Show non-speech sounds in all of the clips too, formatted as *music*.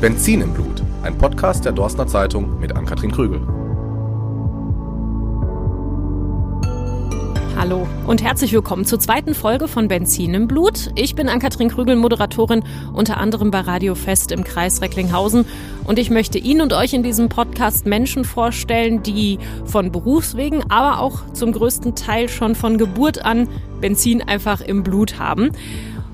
Benzin im Blut, ein Podcast der Dorstner Zeitung mit Ann-Kathrin Krügel. Hallo und herzlich willkommen zur zweiten Folge von Benzin im Blut. Ich bin Ann-Kathrin Krügel, Moderatorin unter anderem bei Radio Fest im Kreis Recklinghausen und ich möchte Ihnen und euch in diesem Podcast Menschen vorstellen, die von Berufswegen, aber auch zum größten Teil schon von Geburt an Benzin einfach im Blut haben.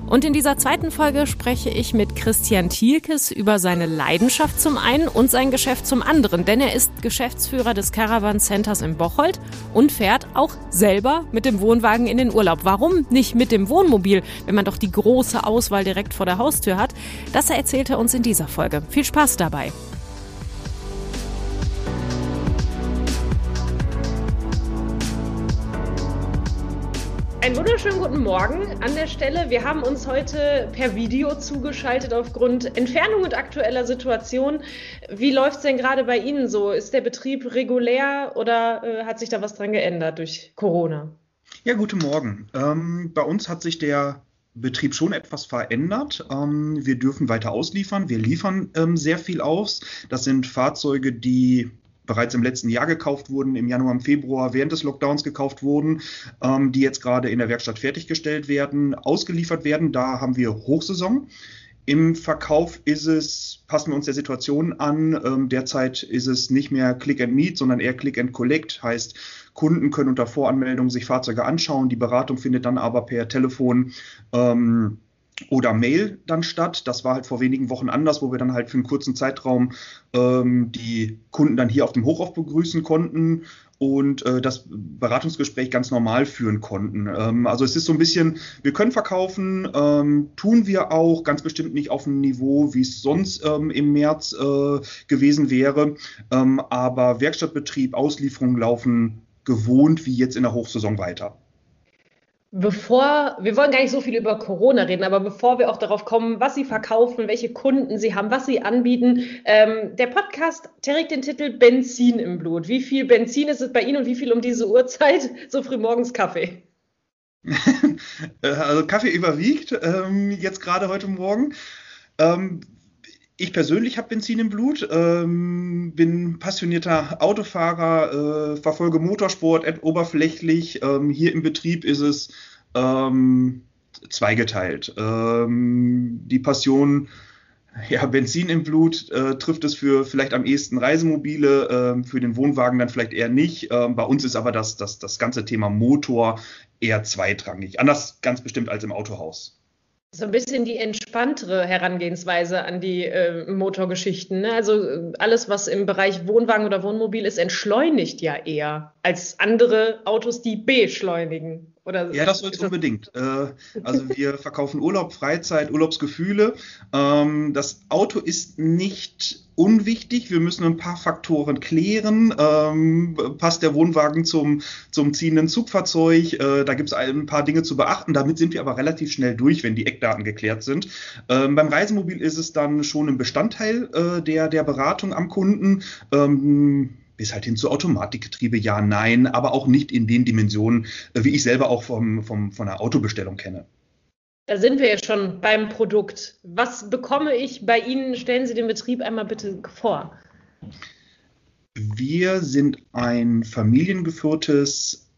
Und in dieser zweiten Folge spreche ich mit Christian Thielkes über seine Leidenschaft zum einen und sein Geschäft zum anderen, denn er ist Geschäftsführer des Caravan Centers in Bocholt und fährt auch selber mit dem Wohnwagen in den Urlaub. Warum nicht mit dem Wohnmobil, wenn man doch die große Auswahl direkt vor der Haustür hat? Das erzählt er uns in dieser Folge. Viel Spaß dabei. Einen wunderschönen guten Morgen an der Stelle. Wir haben uns heute per Video zugeschaltet aufgrund Entfernung und aktueller Situation. Wie läuft es denn gerade bei Ihnen so? Ist der Betrieb regulär oder äh, hat sich da was dran geändert durch Corona? Ja, guten Morgen. Ähm, bei uns hat sich der Betrieb schon etwas verändert. Ähm, wir dürfen weiter ausliefern. Wir liefern ähm, sehr viel aus. Das sind Fahrzeuge, die bereits im letzten Jahr gekauft wurden, im Januar, im Februar während des Lockdowns gekauft wurden, ähm, die jetzt gerade in der Werkstatt fertiggestellt werden, ausgeliefert werden. Da haben wir Hochsaison. Im Verkauf ist es, passen wir uns der Situation an. Ähm, derzeit ist es nicht mehr Click and Meet, sondern eher Click and Collect. Heißt, Kunden können unter Voranmeldung sich Fahrzeuge anschauen. Die Beratung findet dann aber per Telefon ähm, oder Mail dann statt. Das war halt vor wenigen Wochen anders, wo wir dann halt für einen kurzen Zeitraum ähm, die Kunden dann hier auf dem Hochauf begrüßen konnten und äh, das Beratungsgespräch ganz normal führen konnten. Ähm, also es ist so ein bisschen, wir können verkaufen, ähm, tun wir auch, ganz bestimmt nicht auf einem Niveau, wie es sonst ähm, im März äh, gewesen wäre. Ähm, aber Werkstattbetrieb, Auslieferungen laufen gewohnt wie jetzt in der Hochsaison weiter. Bevor, wir wollen gar nicht so viel über Corona reden, aber bevor wir auch darauf kommen, was Sie verkaufen, welche Kunden Sie haben, was Sie anbieten, ähm, der Podcast trägt den Titel Benzin im Blut. Wie viel Benzin ist es bei Ihnen und wie viel um diese Uhrzeit *laughs* so früh morgens Kaffee? *laughs* also Kaffee überwiegt, ähm, jetzt gerade heute Morgen. Ähm, ich persönlich habe Benzin im Blut, ähm, bin passionierter Autofahrer, äh, verfolge Motorsport oberflächlich. Ähm, hier im Betrieb ist es ähm, zweigeteilt. Ähm, die Passion, ja, Benzin im Blut äh, trifft es für vielleicht am ehesten Reisemobile, äh, für den Wohnwagen dann vielleicht eher nicht. Ähm, bei uns ist aber das, das, das ganze Thema Motor eher zweitrangig. Anders ganz bestimmt als im Autohaus so ein bisschen die entspanntere Herangehensweise an die äh, Motorgeschichten. Ne? Also äh, alles, was im Bereich Wohnwagen oder Wohnmobil ist, entschleunigt ja eher als andere Autos, die beschleunigen. Oder ja, das soll es unbedingt. *laughs* Äh, also wir verkaufen Urlaub, Freizeit, Urlaubsgefühle. Ähm, das Auto ist nicht unwichtig. Wir müssen ein paar Faktoren klären. Ähm, passt der Wohnwagen zum, zum ziehenden Zugfahrzeug? Äh, da gibt es ein paar Dinge zu beachten. Damit sind wir aber relativ schnell durch, wenn die Eckdaten geklärt sind. Ähm, beim Reisemobil ist es dann schon ein Bestandteil äh, der, der Beratung am Kunden. Ähm, bis halt hin zu Automatikgetriebe, ja, nein, aber auch nicht in den Dimensionen, äh, wie ich selber auch vom, vom, von der Autobestellung kenne. Da sind wir ja schon beim Produkt. Was bekomme ich bei Ihnen? Stellen Sie den Betrieb einmal bitte vor. Wir sind ein familiengeführtes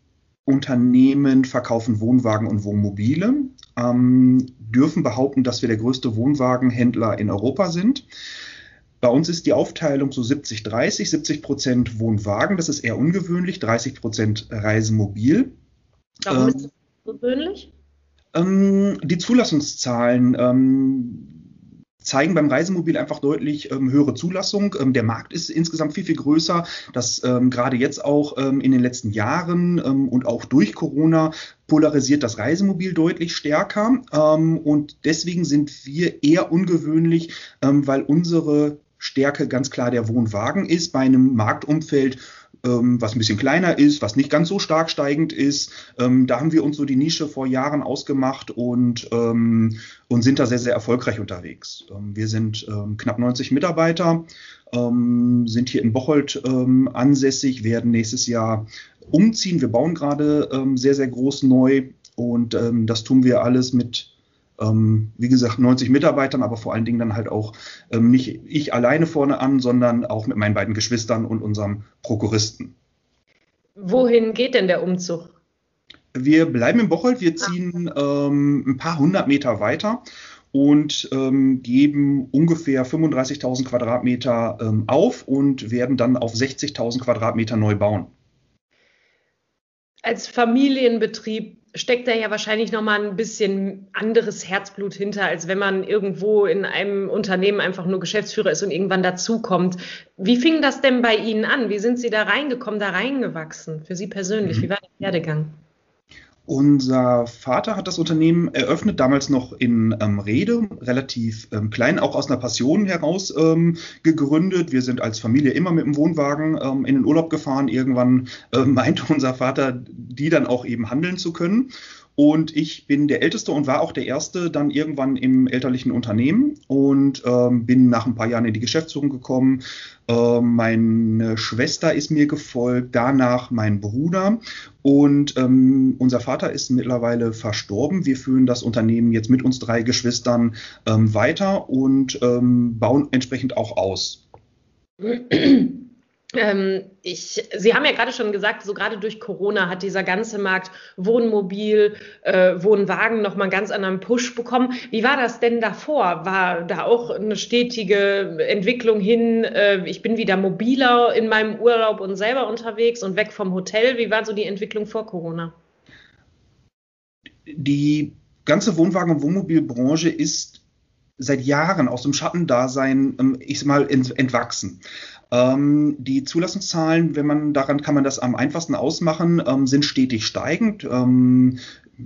Unternehmen, verkaufen Wohnwagen und Wohnmobile, ähm, dürfen behaupten, dass wir der größte Wohnwagenhändler in Europa sind. Bei uns ist die Aufteilung so 70-30, 70 Prozent Wohnwagen, das ist eher ungewöhnlich, 30 Prozent Reisemobil. Warum ähm, ist das ungewöhnlich? Ähm, die Zulassungszahlen ähm, zeigen beim Reisemobil einfach deutlich ähm, höhere Zulassung. Ähm, der Markt ist insgesamt viel, viel größer. Das ähm, gerade jetzt auch ähm, in den letzten Jahren ähm, und auch durch Corona polarisiert das Reisemobil deutlich stärker. Ähm, und deswegen sind wir eher ungewöhnlich, weil unsere Stärke ganz klar der Wohnwagen ist bei einem Marktumfeld, ähm, was ein bisschen kleiner ist, was nicht ganz so stark steigend ist. Ähm, da haben wir uns so die Nische vor Jahren ausgemacht und, ähm, und sind da sehr, sehr erfolgreich unterwegs. Ähm, wir sind ähm, knapp 90 Mitarbeiter, ähm, sind hier in Bocholt ansässig, werden nächstes Jahr umziehen. Wir bauen gerade sehr, sehr groß neu und das tun wir alles mit ähm, wie gesagt, 90 Mitarbeitern, aber vor allen Dingen dann halt auch ähm, nicht ich alleine vorne an, sondern auch mit meinen beiden Geschwistern und unserem Prokuristen. Wohin geht denn der Umzug? Wir bleiben in Bocholt, wir ziehen ähm, ein paar hundert Meter weiter und ähm, geben ungefähr 35.000 Quadratmeter ähm, auf und werden dann auf 60.000 Quadratmeter neu bauen. Als Familienbetrieb steckt da ja wahrscheinlich noch mal ein bisschen anderes Herzblut hinter, als wenn man irgendwo in einem Unternehmen einfach nur Geschäftsführer ist und irgendwann dazukommt. Wie fing das denn bei Ihnen an? Wie sind Sie da reingekommen, da reingewachsen? Für Sie persönlich, mhm. wie war der Werdegang? Unser Vater hat das Unternehmen eröffnet, damals noch in ähm, Rede, relativ ähm, klein, auch aus einer Passion heraus ähm, gegründet. Wir sind als Familie immer mit dem Wohnwagen ähm, in den Urlaub gefahren. Irgendwann äh, meinte *laughs* unser Vater, die dann auch eben handeln zu können. Und ich bin der Älteste und war auch der Erste dann irgendwann im elterlichen Unternehmen und ähm, bin nach ein paar Jahren in die Geschäftsführung gekommen. Ähm, meine Schwester ist mir gefolgt, danach mein Bruder und ähm, unser Vater ist mittlerweile verstorben. Wir führen das Unternehmen jetzt mit uns drei Geschwistern ähm, weiter und ähm, bauen entsprechend auch aus. *clears throat* Ähm, ich, Sie haben ja gerade schon gesagt, so gerade durch Corona hat dieser ganze Markt Wohnmobil, äh, Wohnwagen nochmal einen ganz anderen Push bekommen. Wie war das denn davor? War da auch eine stetige Entwicklung hin? Äh, ich bin wieder mobiler in meinem Urlaub und selber unterwegs und weg vom Hotel. Wie war so die Entwicklung vor Corona? Die ganze Wohnwagen- und Wohnmobilbranche ist seit Jahren aus dem Schattendasein, ähm, ich sag mal, entwachsen. Ähm, die Zulassungszahlen, wenn man daran kann man das am einfachsten ausmachen, ähm, sind stetig steigend. Ähm,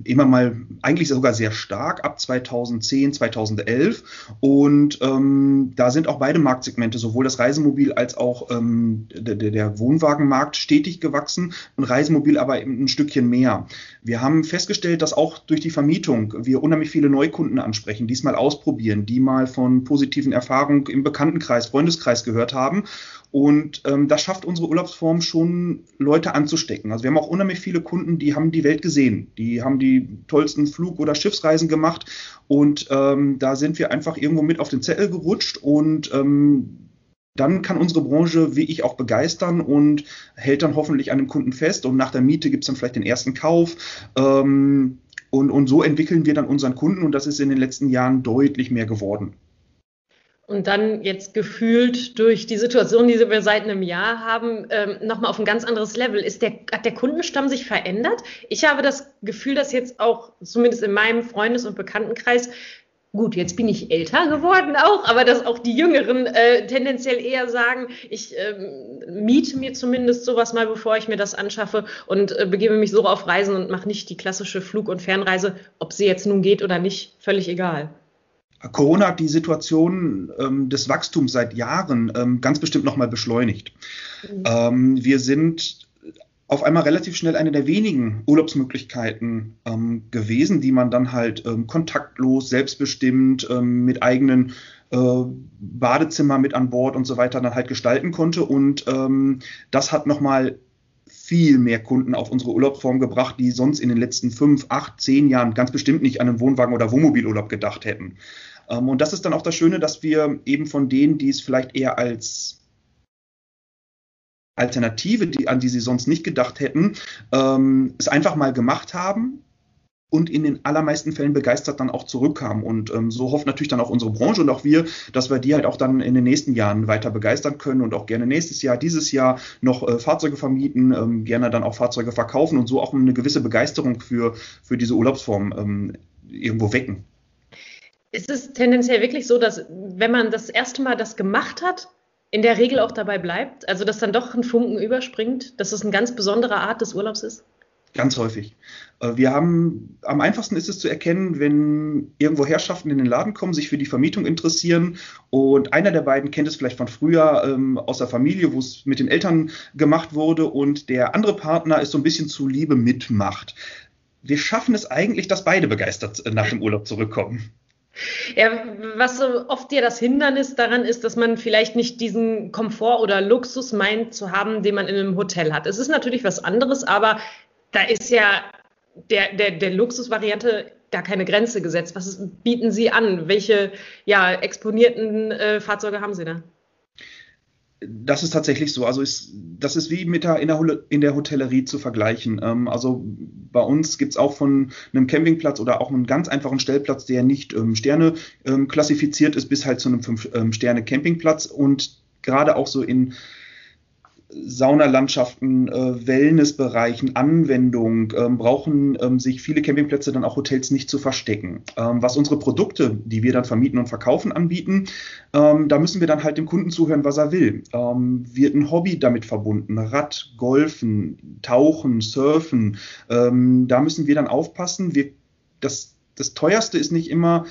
immer mal eigentlich sogar sehr stark ab 2010, 2011. Und ähm, da sind auch beide Marktsegmente, sowohl das Reisemobil als auch ähm, der, der, Wohnwagenmarkt stetig gewachsen und Reisemobil aber ein Stückchen mehr. Wir haben festgestellt, dass auch durch die Vermietung wir unheimlich viele Neukunden ansprechen, diesmal ausprobieren, die mal von positiven Erfahrungen im Bekanntenkreis, Freundeskreis gehört haben und ähm, das schafft unsere Urlaubsform schon, Leute anzustecken. Also wir haben auch unheimlich viele Kunden, die haben die Welt gesehen. Die haben die tollsten Flug- oder Schiffsreisen gemacht. Und ähm, da sind wir einfach irgendwo mit auf den Zettel gerutscht. Und ähm, dann kann unsere Branche, wie ich, auch begeistern und hält dann hoffentlich an dem Kunden fest. Und nach der Miete gibt es dann vielleicht den ersten Kauf. Ähm, und, und so entwickeln wir dann unseren Kunden. Und das ist in den letzten Jahren deutlich mehr geworden. Und dann jetzt gefühlt durch die Situation, die wir seit einem Jahr haben, ähm, nochmal auf ein ganz anderes Level. Ist der, hat der Kundenstamm sich verändert? Ich habe das Gefühl, dass jetzt auch, zumindest in meinem Freundes- und Bekanntenkreis, gut, jetzt bin ich älter geworden auch, aber dass auch die Jüngeren äh, tendenziell eher sagen, ich ähm, miete mir zumindest sowas mal, bevor ich mir das anschaffe und äh, begebe mich so auf Reisen und mache nicht die klassische Flug- und Fernreise, ob sie jetzt nun geht oder nicht, völlig egal. Corona hat die Situation ähm, des Wachstums seit Jahren ähm, ganz bestimmt nochmal beschleunigt. Mhm. Ähm, wir sind auf einmal relativ schnell eine der wenigen Urlaubsmöglichkeiten ähm, gewesen, die man dann halt ähm, kontaktlos, selbstbestimmt, ähm, mit eigenen äh, Badezimmer mit an Bord und so weiter dann halt gestalten konnte. Und das hat nochmal viel mehr Kunden auf unsere Urlaubsform gebracht, die sonst in den letzten fünf, acht, zehn Jahren ganz bestimmt nicht an einen Wohnwagen oder Wohnmobilurlaub gedacht hätten. Ähm, und das ist dann auch das Schöne, dass wir eben von denen, die es vielleicht eher als Alternative, die, an die sie sonst nicht gedacht hätten, ähm, es einfach mal gemacht haben und in den allermeisten Fällen begeistert dann auch zurückkamen. Und ähm, so hofft natürlich dann auch unsere Branche und auch wir, dass wir die halt auch dann in den nächsten Jahren weiter begeistern können und auch gerne nächstes Jahr, dieses Jahr noch äh, Fahrzeuge vermieten, ähm, gerne dann auch Fahrzeuge verkaufen und so auch eine gewisse Begeisterung für, für diese Urlaubsform ähm, irgendwo wecken. Ist es tendenziell wirklich so, dass wenn man das erste Mal das gemacht hat, in der Regel auch dabei bleibt? Also dass dann doch ein Funken überspringt, dass es eine ganz besondere Art des Urlaubs ist? Ganz häufig. Äh, wir haben, am einfachsten ist es zu erkennen, wenn irgendwo Herrschaften in den Laden kommen, sich für die Vermietung interessieren und einer der beiden kennt es vielleicht von früher ähm, aus der Familie, wo es mit den Eltern gemacht wurde und der andere Partner es so ein bisschen zu Liebe mitmacht. Wir schaffen es eigentlich, dass beide begeistert nach dem Urlaub zurückkommen. Ja, was so oft ja das Hindernis daran ist, dass man vielleicht nicht diesen Komfort oder Luxus meint zu haben, den man in einem Hotel hat. Es ist natürlich was anderes, aber da ist ja der, der, der Luxusvariante gar keine Grenze gesetzt. Was bieten Sie an? Welche ja, exponierten äh, Fahrzeuge haben Sie da? Das ist tatsächlich so. Also ist, das ist wie mit der, in, der, in der Hotellerie zu vergleichen. Ähm, also bei uns gibt es auch von einem Campingplatz oder auch einen ganz einfachen Stellplatz, der nicht ähm, Sterne ähm, klassifiziert ist, bis halt zu einem 5-Sterne-Campingplatz. Ähm, Und gerade auch so in Saunalandschaften, äh, Wellnessbereichen, Anwendung ähm, brauchen ähm, sich viele Campingplätze dann auch Hotels nicht zu verstecken. Ähm, was unsere Produkte, die wir dann vermieten und verkaufen, anbieten, ähm, da müssen wir dann halt dem Kunden zuhören, was er will. Ähm, wird ein Hobby damit verbunden, Rad, Golfen, Tauchen, Surfen, ähm, da müssen wir dann aufpassen. Wir, das, das teuerste ist nicht immer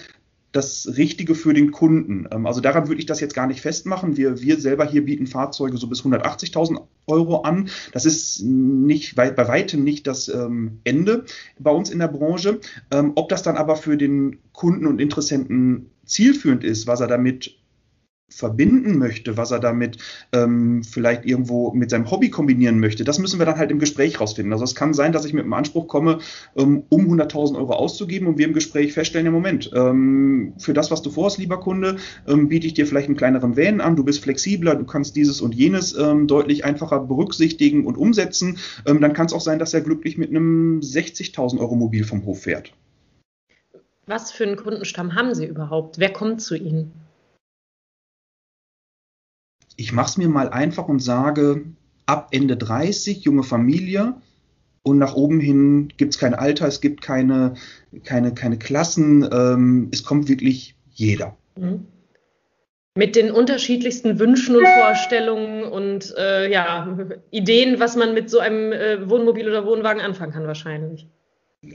das Richtige für den Kunden. Ähm, also daran würde ich das jetzt gar nicht festmachen. Wir, wir selber hier bieten Fahrzeuge so bis 180.000 Euro an. Das ist nicht bei, bei weitem nicht das ähm, Ende bei uns in der Branche. Ähm, ob das dann aber für den Kunden und Interessenten zielführend ist, was er damit verbinden möchte, was er damit ähm, vielleicht irgendwo mit seinem Hobby kombinieren möchte, das müssen wir dann halt im Gespräch rausfinden. Also es kann sein, dass ich mit einem Anspruch komme, ähm, um 100.000 Euro auszugeben und wir im Gespräch feststellen, im Moment, ähm, für das, was du vorhast, lieber Kunde, ähm, biete ich dir vielleicht einen kleineren Van an, du bist flexibler, du kannst dieses und jenes ähm, deutlich einfacher berücksichtigen und umsetzen. Ähm, dann kann es auch sein, dass er glücklich mit einem 60.000 Euro Mobil vom Hof fährt. Was für einen Kundenstamm haben Sie überhaupt? Wer kommt zu Ihnen? Ich mache es mir mal einfach und sage, ab Ende 30, junge Familie, und nach oben hin gibt es kein Alter, es gibt keine, keine, keine Klassen, ähm, es kommt wirklich jeder. Mhm. Mit den unterschiedlichsten Wünschen und Vorstellungen und äh, ja, Ideen, was man mit so einem äh, Wohnmobil oder Wohnwagen anfangen kann, wahrscheinlich.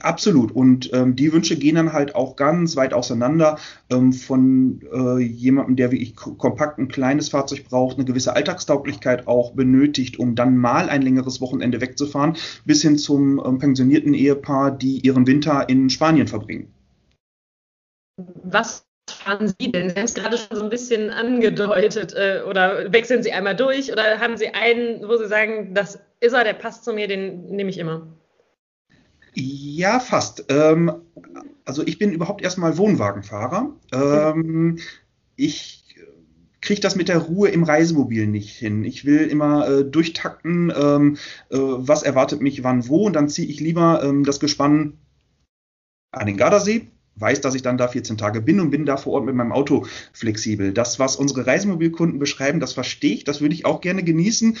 Absolut. Und ähm, die Wünsche gehen dann halt auch ganz weit auseinander ähm, von äh, jemandem, der wie ich kompakt ein kleines Fahrzeug braucht, eine gewisse Alltagstauglichkeit auch benötigt, um dann mal ein längeres Wochenende wegzufahren, bis hin zum ähm, pensionierten Ehepaar, die ihren Winter in Spanien verbringen. Was fahren Sie denn? Sie haben es gerade schon so ein bisschen angedeutet. Äh, oder wechseln Sie einmal durch? Oder haben Sie einen, wo Sie sagen, das ist er, der passt zu mir, den nehme ich immer? Ja, fast. Ähm, also ich bin überhaupt erstmal Wohnwagenfahrer. Ähm, ich kriege das mit der Ruhe im Reisemobil nicht hin. Ich will immer äh, durchtakten, ähm, äh, was erwartet mich wann wo und dann ziehe ich lieber ähm, das Gespann an den Gardasee, weiß, dass ich dann da 14 Tage bin und bin da vor Ort mit meinem Auto flexibel. Das, was unsere Reisemobilkunden beschreiben, das verstehe ich, das würde ich auch gerne genießen.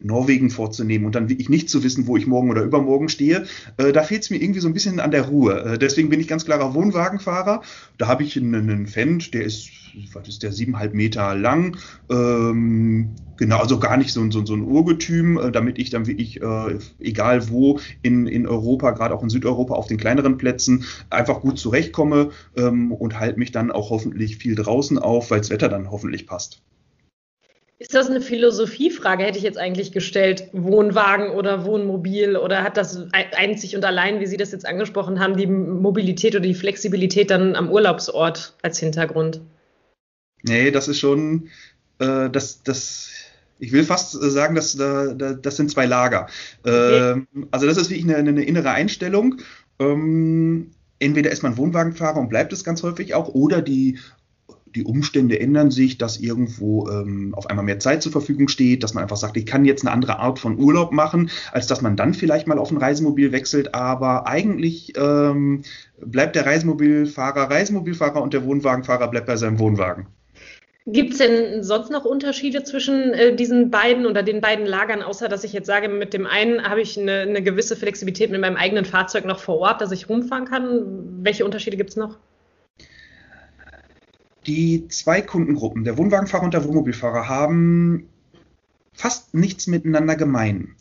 Norwegen vorzunehmen und dann wirklich nicht zu wissen, wo ich morgen oder übermorgen stehe, äh, da fehlt es mir irgendwie so ein bisschen an der Ruhe. Äh, deswegen bin ich ganz klarer Wohnwagenfahrer. Da habe ich einen, einen Fendt, der ist, was ist der, siebeneinhalb Meter lang. Ähm, genau, also gar nicht so, so, so ein Urgetüm, äh, damit ich dann wirklich, äh, egal wo in, in Europa, gerade auch in Südeuropa, auf den kleineren Plätzen, einfach gut zurechtkomme ähm, und halte mich dann auch hoffentlich viel draußen auf, weil das Wetter dann hoffentlich passt. Ist das eine Philosophiefrage, hätte ich jetzt eigentlich gestellt, Wohnwagen oder Wohnmobil oder hat das einzig und allein, wie Sie das jetzt angesprochen haben, die Mobilität oder die Flexibilität dann am Urlaubsort als Hintergrund? Nee, das ist schon, äh, das, das, ich will fast sagen, dass, da, das sind zwei Lager. Okay. Ähm, also das ist wirklich eine, eine innere Einstellung. Ähm, entweder ist man Wohnwagenfahrer und bleibt es ganz häufig auch, oder die die Umstände ändern sich, dass irgendwo ähm, auf einmal mehr Zeit zur Verfügung steht, dass man einfach sagt, ich kann jetzt eine andere Art von Urlaub machen, als dass man dann vielleicht mal auf ein Reisemobil wechselt. Aber eigentlich ähm, bleibt der Reisemobilfahrer Reisemobilfahrer und der Wohnwagenfahrer bleibt bei seinem Wohnwagen. Gibt es denn sonst noch Unterschiede zwischen äh, diesen beiden oder den beiden Lagern, außer dass ich jetzt sage, mit dem einen habe ich eine, eine gewisse Flexibilität mit meinem eigenen Fahrzeug noch vor Ort, dass ich rumfahren kann? Welche Unterschiede gibt es noch? Die zwei Kundengruppen, der Wohnwagenfahrer und der Wohnmobilfahrer, haben fast nichts miteinander gemein.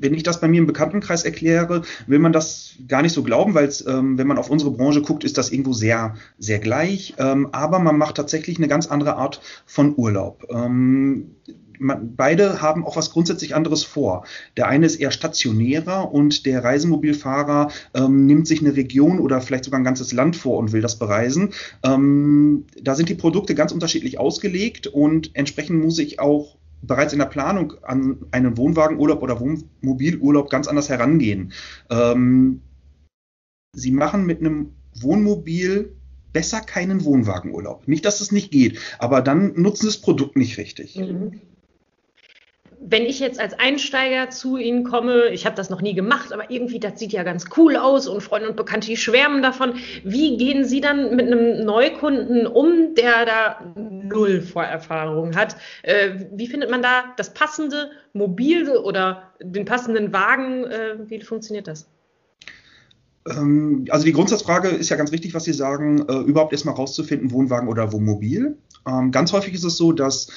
Wenn ich das bei mir im Bekanntenkreis erkläre, will man das gar nicht so glauben, weil ähm, wenn man auf unsere Branche guckt, ist das irgendwo sehr, sehr gleich. Ähm, aber man macht tatsächlich eine ganz andere Art von Urlaub. Ähm, man, beide haben auch was grundsätzlich anderes vor. Der eine ist eher stationärer und der Reisemobilfahrer ähm, nimmt sich eine Region oder vielleicht sogar ein ganzes Land vor und will das bereisen. Ähm, da sind die Produkte ganz unterschiedlich ausgelegt und entsprechend muss ich auch bereits in der Planung an einen Wohnwagenurlaub oder Wohnmobilurlaub ganz anders herangehen. Ähm, sie machen mit einem Wohnmobil besser keinen Wohnwagenurlaub. Nicht, dass es nicht geht, aber dann nutzen sie das Produkt nicht richtig. Mhm wenn ich jetzt als Einsteiger zu Ihnen komme, ich habe das noch nie gemacht, aber irgendwie, das sieht ja ganz cool aus und Freunde und Bekannte, die schwärmen davon. Wie gehen Sie dann mit einem Neukunden um, der da null Vorerfahrung hat? Äh, wie findet man da das passende Mobil oder den passenden Wagen? Äh, wie funktioniert das? Ähm, also die Grundsatzfrage ist ja ganz richtig, was Sie sagen, äh, überhaupt erstmal rauszufinden, Wohnwagen oder Wohnmobil. Ähm, ganz häufig ist es so, dass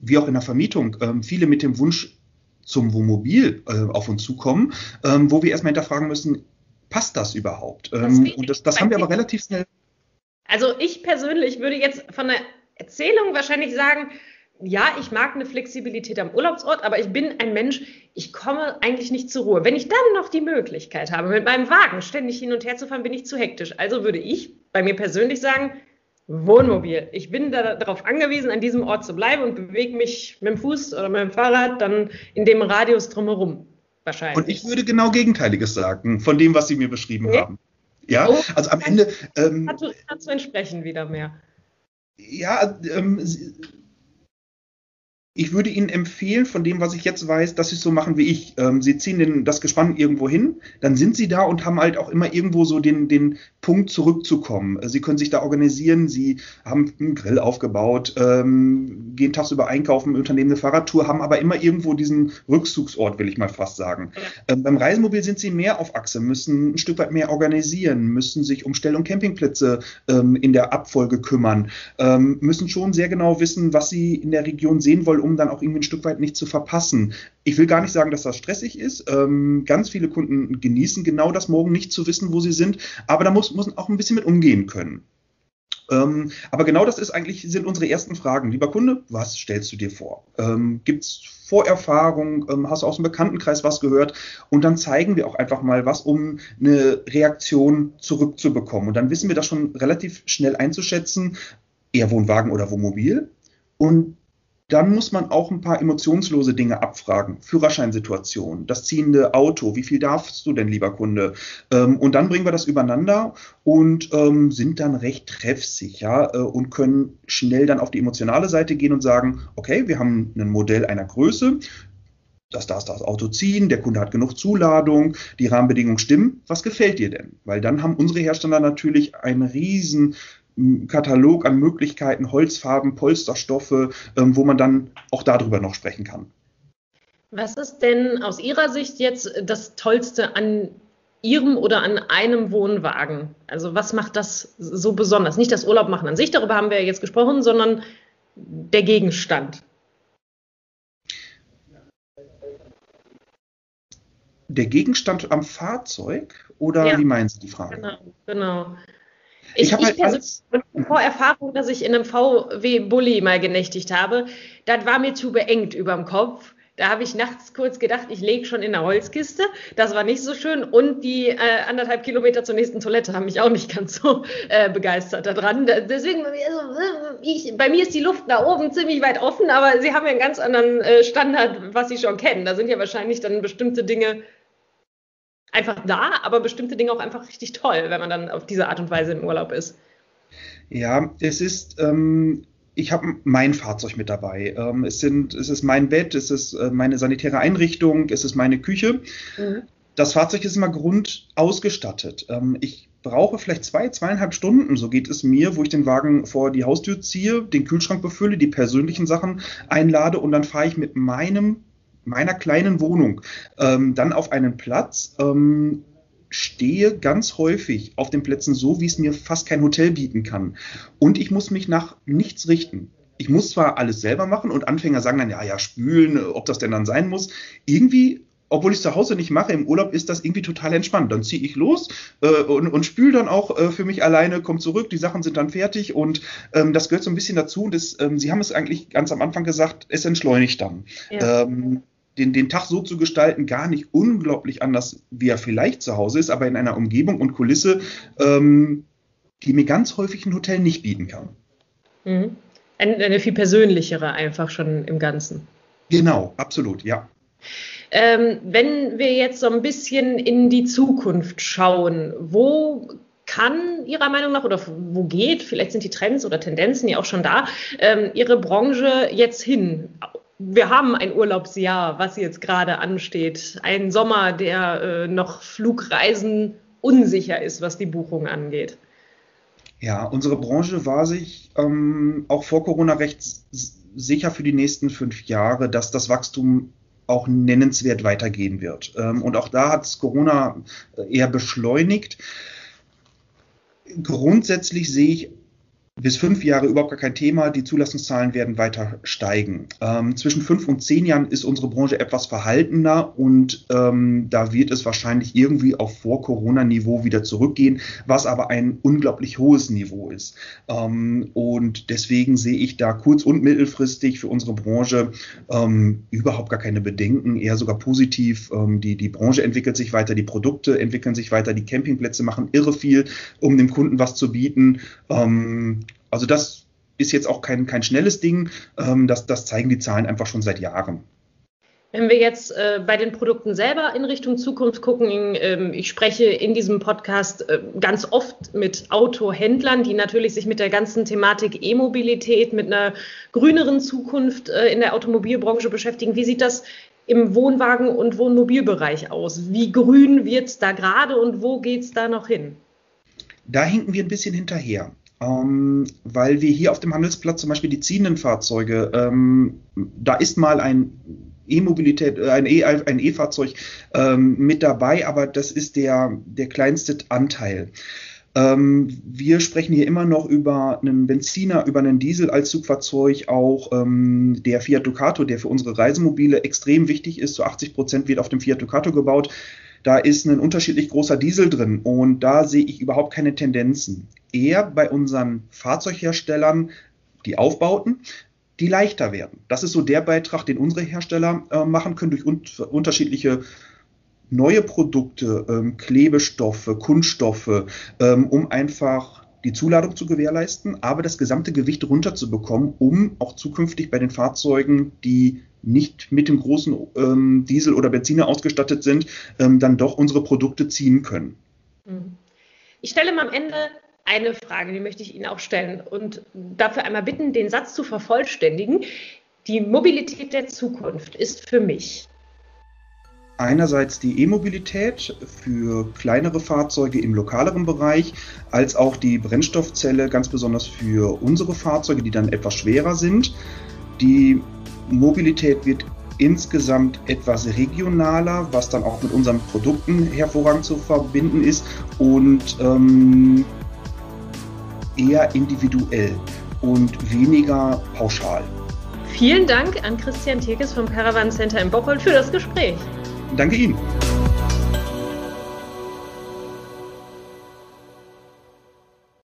wie auch in der Vermietung, ähm, viele mit dem Wunsch zum Wohnmobil äh, auf uns zukommen, ähm, wo wir erstmal hinterfragen müssen, passt das überhaupt? Ähm, das und das, das haben wir aber relativ schnell. Also ich persönlich würde jetzt von der Erzählung wahrscheinlich sagen, ja, ich mag eine Flexibilität am Urlaubsort, aber ich bin ein Mensch, ich komme eigentlich nicht zur Ruhe. Wenn ich dann noch die Möglichkeit habe, mit meinem Wagen ständig hin und her zu fahren, bin ich zu hektisch. Also würde ich bei mir persönlich sagen, Wohnmobil. Ich bin da, darauf angewiesen, an diesem Ort zu bleiben und bewege mich mit dem Fuß oder mit dem Fahrrad dann in dem Radius drumherum. Wahrscheinlich. Und ich würde genau Gegenteiliges sagen von dem, was Sie mir beschrieben okay. haben. Ja, oh, also am Ende. Ähm, dazu, dazu entsprechen wieder mehr. Ja, ähm, ich würde Ihnen empfehlen, von dem, was ich jetzt weiß, dass Sie es so machen wie ich. Ähm, Sie ziehen den, das Gespann irgendwo hin, dann sind Sie da und haben halt auch immer irgendwo so den, den Punkt zurückzukommen. Sie können sich da organisieren, Sie haben einen Grill aufgebaut, ähm, gehen tagsüber einkaufen, unternehmen eine Fahrradtour, haben aber immer irgendwo diesen Rückzugsort, will ich mal fast sagen. Ähm, beim Reisemobil sind Sie mehr auf Achse, müssen ein Stück weit mehr organisieren, müssen sich um Stell- und Campingplätze ähm, in der Abfolge kümmern, ähm, müssen schon sehr genau wissen, was Sie in der Region sehen wollen um dann auch irgendwie ein Stück weit nicht zu verpassen. Ich will gar nicht sagen, dass das stressig ist. Ähm, ganz viele Kunden genießen genau das morgen nicht zu wissen, wo sie sind, aber da muss, man auch ein bisschen mit umgehen können. Ähm, aber genau das ist eigentlich, sind unsere ersten Fragen. Lieber Kunde, was stellst du dir vor? Ähm, Gibt es Vorerfahrung? Ähm, hast du aus dem Bekanntenkreis was gehört? Und dann zeigen wir auch einfach mal was, um eine Reaktion zurückzubekommen. Und dann wissen wir das schon relativ schnell einzuschätzen, eher Wohnwagen oder Wohnmobil. Und dann muss man auch ein paar emotionslose Dinge abfragen. Führerscheinsituation, das ziehende Auto, wie viel darfst du denn, lieber Kunde? Ähm, und dann bringen wir das übereinander und ähm, sind dann recht treffsicher äh, und können schnell dann auf die emotionale Seite gehen und sagen, okay, wir haben ein Modell einer Größe, das darf das Auto ziehen, der Kunde hat genug Zuladung, die Rahmenbedingungen stimmen. Was gefällt dir denn? Weil dann haben unsere Hersteller natürlich einen riesen Katalog an Möglichkeiten, Holzfarben, Polsterstoffe, ähm, wo man dann auch darüber noch sprechen kann. Was ist denn aus Ihrer Sicht jetzt das Tollste an Ihrem oder an einem Wohnwagen? Also was macht das so besonders? Nicht das Urlaub machen an sich, darüber haben wir ja jetzt gesprochen, sondern der Gegenstand. Der Gegenstand am Fahrzeug oder ja, wie meinen Sie die Frage? Genau, genau. Ich, ich habe halt alles Vorerfahrung, dass ich in einem VW-Bully mal genächtigt habe. Das war mir zu beengt überm Kopf. Da habe ich nachts kurz gedacht, ich lege schon in der Holzkiste. Das war nicht so schön. Und die äh, anderthalb Kilometer zur nächsten Toilette haben mich auch nicht ganz so äh, begeistert daran. Deswegen, also, ich, bei mir ist die Luft da oben ziemlich weit offen, aber sie haben ja einen ganz anderen äh, Standard, was sie schon kennen. Da sind ja wahrscheinlich dann bestimmte Dinge einfach da, aber bestimmte Dinge auch einfach richtig toll, wenn man dann auf diese Art und Weise im Urlaub ist. Ja, es ist, ähm, ich habe mein Fahrzeug mit dabei. Ähm, es, sind, es ist mein Bett, es ist äh, meine sanitäre Einrichtung, es ist meine Küche. Mhm. Das Fahrzeug ist immer grundausgestattet. Ähm, ich brauche vielleicht zwei, zweieinhalb Stunden, so geht es mir, wo ich den Wagen vor die Haustür ziehe, den Kühlschrank befülle, die persönlichen Sachen einlade und dann fahre ich mit meinem meiner kleinen Wohnung ähm, dann auf einen Platz, ähm, stehe ganz häufig auf den Plätzen so, wie es mir fast kein Hotel bieten kann. Und ich muss mich nach nichts richten. Ich muss zwar alles selber machen und Anfänger sagen dann, ja, ja, spülen, ob das denn dann sein muss. Irgendwie obwohl ich es zu Hause nicht mache, im Urlaub ist das irgendwie total entspannt. Dann ziehe ich los äh, und, und spüle dann auch äh, für mich alleine, komme zurück, die Sachen sind dann fertig und ähm, das gehört so ein bisschen dazu. Und das, ähm, Sie haben es eigentlich ganz am Anfang gesagt, es entschleunigt dann. Ja. Ähm, den, den Tag so zu gestalten, gar nicht unglaublich anders, wie er vielleicht zu Hause ist, aber in einer Umgebung und Kulisse, ähm, die mir ganz häufig ein Hotel nicht bieten kann. Mhm. Eine, eine viel persönlichere einfach schon im Ganzen. Genau, absolut, ja. Ähm, wenn wir jetzt so ein bisschen in die Zukunft schauen, wo kann Ihrer Meinung nach oder wo geht, vielleicht sind die Trends oder Tendenzen ja auch schon da, ähm, Ihre Branche jetzt hin? Wir haben ein Urlaubsjahr, was jetzt gerade ansteht, ein Sommer, der äh, noch Flugreisen unsicher ist, was die Buchung angeht. Ja, unsere Branche war sich ähm, auch vor Corona recht sicher für die nächsten fünf Jahre, dass das Wachstum auch nennenswert weitergehen wird. Ähm, und auch da hat es Corona eher beschleunigt. Grundsätzlich sehe ich bis fünf Jahre überhaupt gar kein Thema. Die Zulassungszahlen werden weiter steigen. Ähm, zwischen fünf und zehn Jahren ist unsere Branche etwas verhaltener und ähm, da wird es wahrscheinlich irgendwie auf Vor-Corona-Niveau wieder zurückgehen, was aber ein unglaublich hohes Niveau ist. Ähm, und deswegen sehe ich da kurz- und mittelfristig für unsere Branche ähm, überhaupt gar keine Bedenken, eher sogar positiv. Ähm, die, die Branche entwickelt sich weiter, die Produkte entwickeln sich weiter, die Campingplätze machen irre viel, um dem Kunden was zu bieten. Also das ist jetzt auch kein, kein schnelles Ding. Ähm, das, das zeigen die Zahlen einfach schon seit Jahren. Wenn wir jetzt äh, bei den Produkten selber in Richtung Zukunft gucken, ähm, ich spreche in diesem Podcast äh, ganz oft mit Autohändlern, die natürlich sich mit der ganzen Thematik E-Mobilität, mit einer grüneren Zukunft äh, in der Automobilbranche beschäftigen. Wie sieht das im Wohnwagen- und Wohnmobilbereich aus? Wie grün wird es da gerade und wo geht es da noch hin? Da hinken wir ein bisschen hinterher ähm, weil wir hier auf dem Handelsplatz zum Beispiel die ziehenden Fahrzeuge, ähm, da ist mal ein E-Mobilität, äh, E, ein E-Fahrzeug ähm, mit dabei, aber das ist der, der kleinste Anteil. Ähm, wir sprechen hier immer noch über einen Benziner, über einen Diesel als Zugfahrzeug, auch ähm, der Fiat Ducato, der für unsere Reisemobile extrem wichtig ist. Zu 80 Prozent wird auf dem Fiat Ducato gebaut. Da ist ein unterschiedlich großer Diesel drin und da sehe ich überhaupt keine Tendenzen. Eher bei unseren Fahrzeugherstellern die Aufbauten, die leichter werden. Das ist so der Beitrag, den unsere Hersteller äh, machen können durch un unterschiedliche neue Produkte, ähm, Klebestoffe, Kunststoffe, ähm, um einfach die Zuladung zu gewährleisten, aber das gesamte Gewicht runterzubekommen, um auch zukünftig bei den Fahrzeugen, die nicht mit dem großen ähm, Diesel oder Benziner ausgestattet sind, ähm, dann doch unsere Produkte ziehen können. Mhm. Ich stelle mal am Ende eine Frage, die möchte ich Ihnen auch stellen und dafür einmal bitten, den Satz zu vervollständigen. Die Mobilität der Zukunft ist für mich einerseits die E-Mobilität für kleinere Fahrzeuge im lokaleren Bereich, als auch die Brennstoffzelle ganz besonders für unsere Fahrzeuge, die dann etwas schwerer sind. Die Mobilität wird insgesamt etwas regionaler, was dann auch mit unseren Produkten hervorragend zu verbinden ist und ähm, eher individuell und weniger pauschal. Vielen Dank an Christian Tirkes vom Caravan Center in Bocholt für das Gespräch. Danke Ihnen.